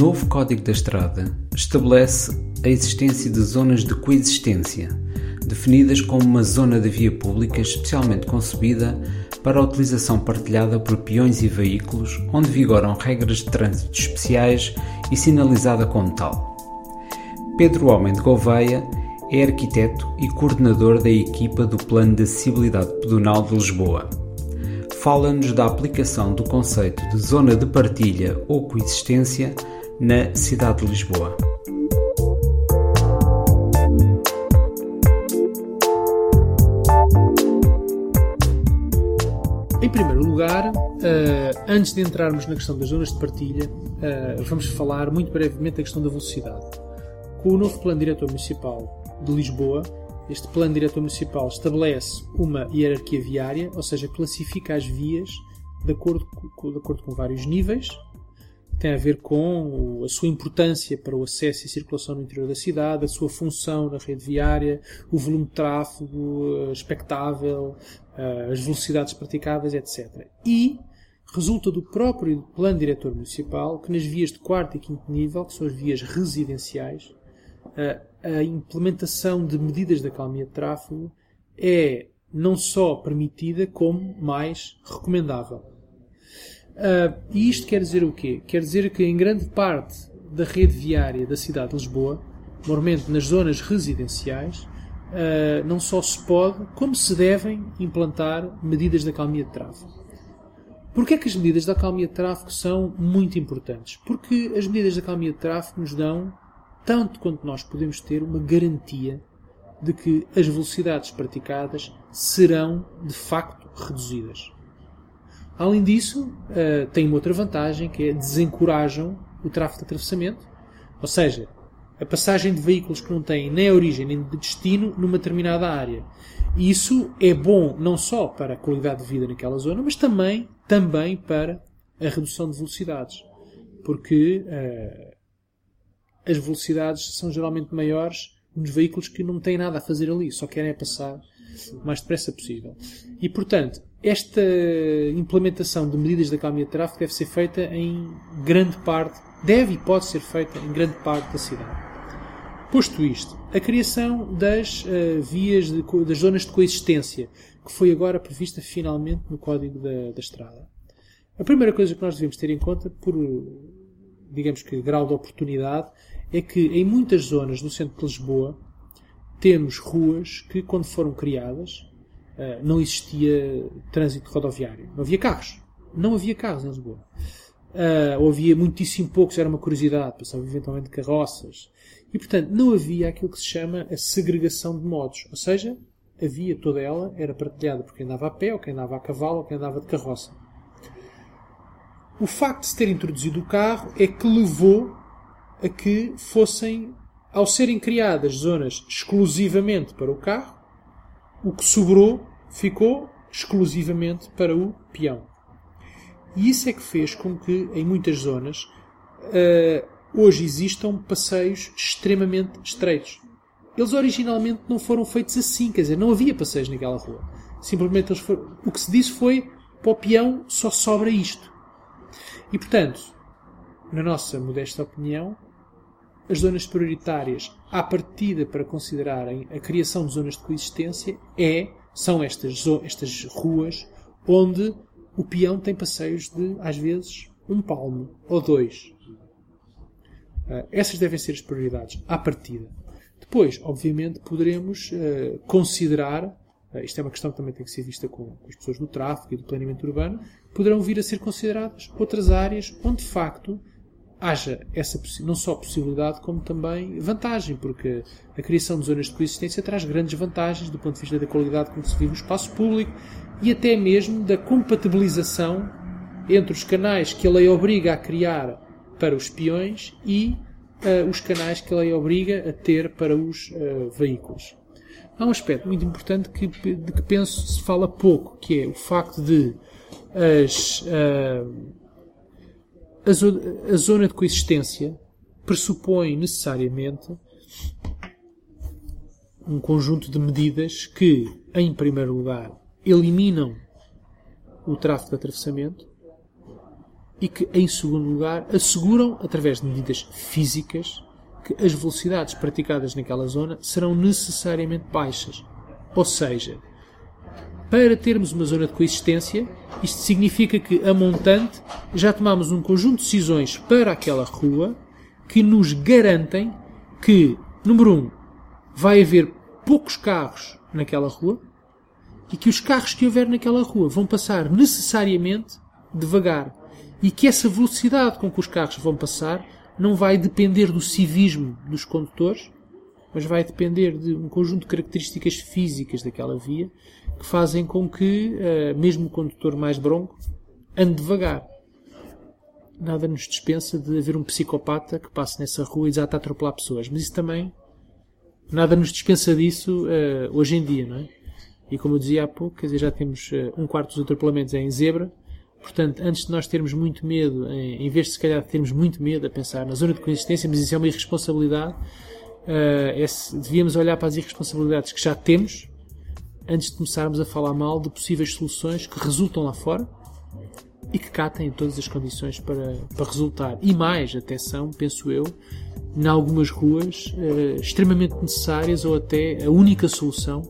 novo Código da Estrada estabelece a existência de zonas de coexistência, definidas como uma zona de via pública especialmente concebida para a utilização partilhada por peões e veículos, onde vigoram regras de trânsito especiais e sinalizada como tal. Pedro Homem de Gouveia é arquiteto e coordenador da equipa do Plano de Acessibilidade Pedonal de Lisboa. Fala-nos da aplicação do conceito de zona de partilha ou coexistência na cidade de Lisboa. Em primeiro lugar, uh, antes de entrarmos na questão das zonas de partilha, uh, vamos falar muito brevemente da questão da velocidade. Com o novo Plano Diretor Municipal de Lisboa, este Plano Diretor Municipal estabelece uma hierarquia viária, ou seja, classifica as vias de acordo de acordo com vários níveis, tem a ver com a sua importância para o acesso e circulação no interior da cidade, a sua função na rede viária, o volume de tráfego expectável, eh, as velocidades praticáveis, etc. E resulta do próprio plano diretor municipal que nas vias de quarto e quinto nível, que são as vias residenciais, eh, a implementação de medidas de acalmia de tráfego é não só permitida, como mais recomendável. Uh, e isto quer dizer o quê? Quer dizer que em grande parte da rede viária da cidade de Lisboa, normalmente nas zonas residenciais, uh, não só se pode, como se devem implantar medidas de acalmia de tráfego. Porquê é que as medidas de acalmia de tráfego são muito importantes? Porque as medidas de acalmia de tráfego nos dão, tanto quanto nós podemos ter, uma garantia de que as velocidades praticadas serão de facto reduzidas. Além disso, uh, tem uma outra vantagem que é desencorajam o tráfego de atravessamento, ou seja, a passagem de veículos que não têm nem origem nem de destino numa determinada área. E isso é bom não só para a qualidade de vida naquela zona, mas também, também para a redução de velocidades. Porque uh, as velocidades são geralmente maiores nos veículos que não têm nada a fazer ali, só querem passar o mais depressa possível. E, portanto, esta implementação de medidas de acalmia de tráfego deve ser feita em grande parte, deve e pode ser feita em grande parte da cidade. Posto isto, a criação das uh, vias, de, das zonas de coexistência, que foi agora prevista finalmente no Código da, da Estrada. A primeira coisa que nós devemos ter em conta, por, digamos que, grau de oportunidade, é que em muitas zonas do centro de Lisboa temos ruas que, quando foram criadas, eh, não existia trânsito rodoviário. Não havia carros. Não havia carros em Lisboa. Uh, ou havia muitíssimo poucos, era uma curiosidade, passavam eventualmente carroças. E, portanto, não havia aquilo que se chama a segregação de modos. Ou seja, havia toda ela, era partilhada por quem andava a pé, ou quem andava a cavalo, ou quem andava de carroça. O facto de se ter introduzido o carro é que levou a que fossem ao serem criadas zonas exclusivamente para o carro, o que sobrou ficou exclusivamente para o peão. E isso é que fez com que, em muitas zonas, uh, hoje existam passeios extremamente estreitos. Eles originalmente não foram feitos assim, quer dizer, não havia passeios naquela rua. Simplesmente foram... o que se disse foi para o peão só sobra isto. E portanto, na nossa modesta opinião, as zonas prioritárias à partida para considerarem a criação de zonas de coexistência é, são estas, estas ruas onde o peão tem passeios de, às vezes, um palmo ou dois. Uh, essas devem ser as prioridades à partida. Depois, obviamente, poderemos uh, considerar, uh, isto é uma questão que também tem que ser vista com, com as pessoas do tráfego e do planeamento urbano, poderão vir a ser consideradas outras áreas onde, de facto, haja essa não só possibilidade como também vantagem, porque a criação de zonas de coexistência traz grandes vantagens do ponto de vista da qualidade com que se vive no espaço público e até mesmo da compatibilização entre os canais que a lei obriga a criar para os peões e uh, os canais que a lei obriga a ter para os uh, veículos. Há um aspecto muito importante que, de que penso se fala pouco, que é o facto de as uh, a, zo a zona de coexistência pressupõe necessariamente um conjunto de medidas que, em primeiro lugar, eliminam o tráfego de atravessamento e que, em segundo lugar, asseguram, através de medidas físicas, que as velocidades praticadas naquela zona serão necessariamente baixas. Ou seja, para termos uma zona de coexistência, isto significa que, a montante, já tomamos um conjunto de decisões para aquela rua que nos garantem que, número um, vai haver poucos carros naquela rua e que os carros que houver naquela rua vão passar necessariamente devagar e que essa velocidade com que os carros vão passar não vai depender do civismo dos condutores, mas vai depender de um conjunto de características físicas daquela via que fazem com que, uh, mesmo o condutor mais bronco, ande devagar. Nada nos dispensa de haver um psicopata que passe nessa rua e desata a atropelar pessoas. Mas isso também, nada nos dispensa disso uh, hoje em dia, não é? E como eu dizia há pouco, quer dizer, já temos uh, um quarto dos atropelamentos em zebra. Portanto, antes de nós termos muito medo, em, em vez de se calhar termos muito medo a pensar na zona de coexistência, mas isso é uma irresponsabilidade, é, devíamos olhar para as irresponsabilidades que já temos antes de começarmos a falar mal de possíveis soluções que resultam lá fora e que cá têm todas as condições para, para resultar. E mais, até são, penso eu, em algumas ruas uh, extremamente necessárias ou até a única solução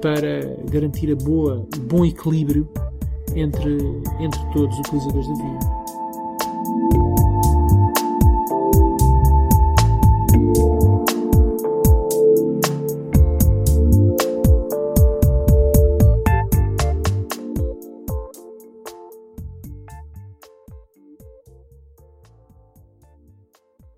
para garantir a boa, o bom equilíbrio entre, entre todos os utilizadores da via.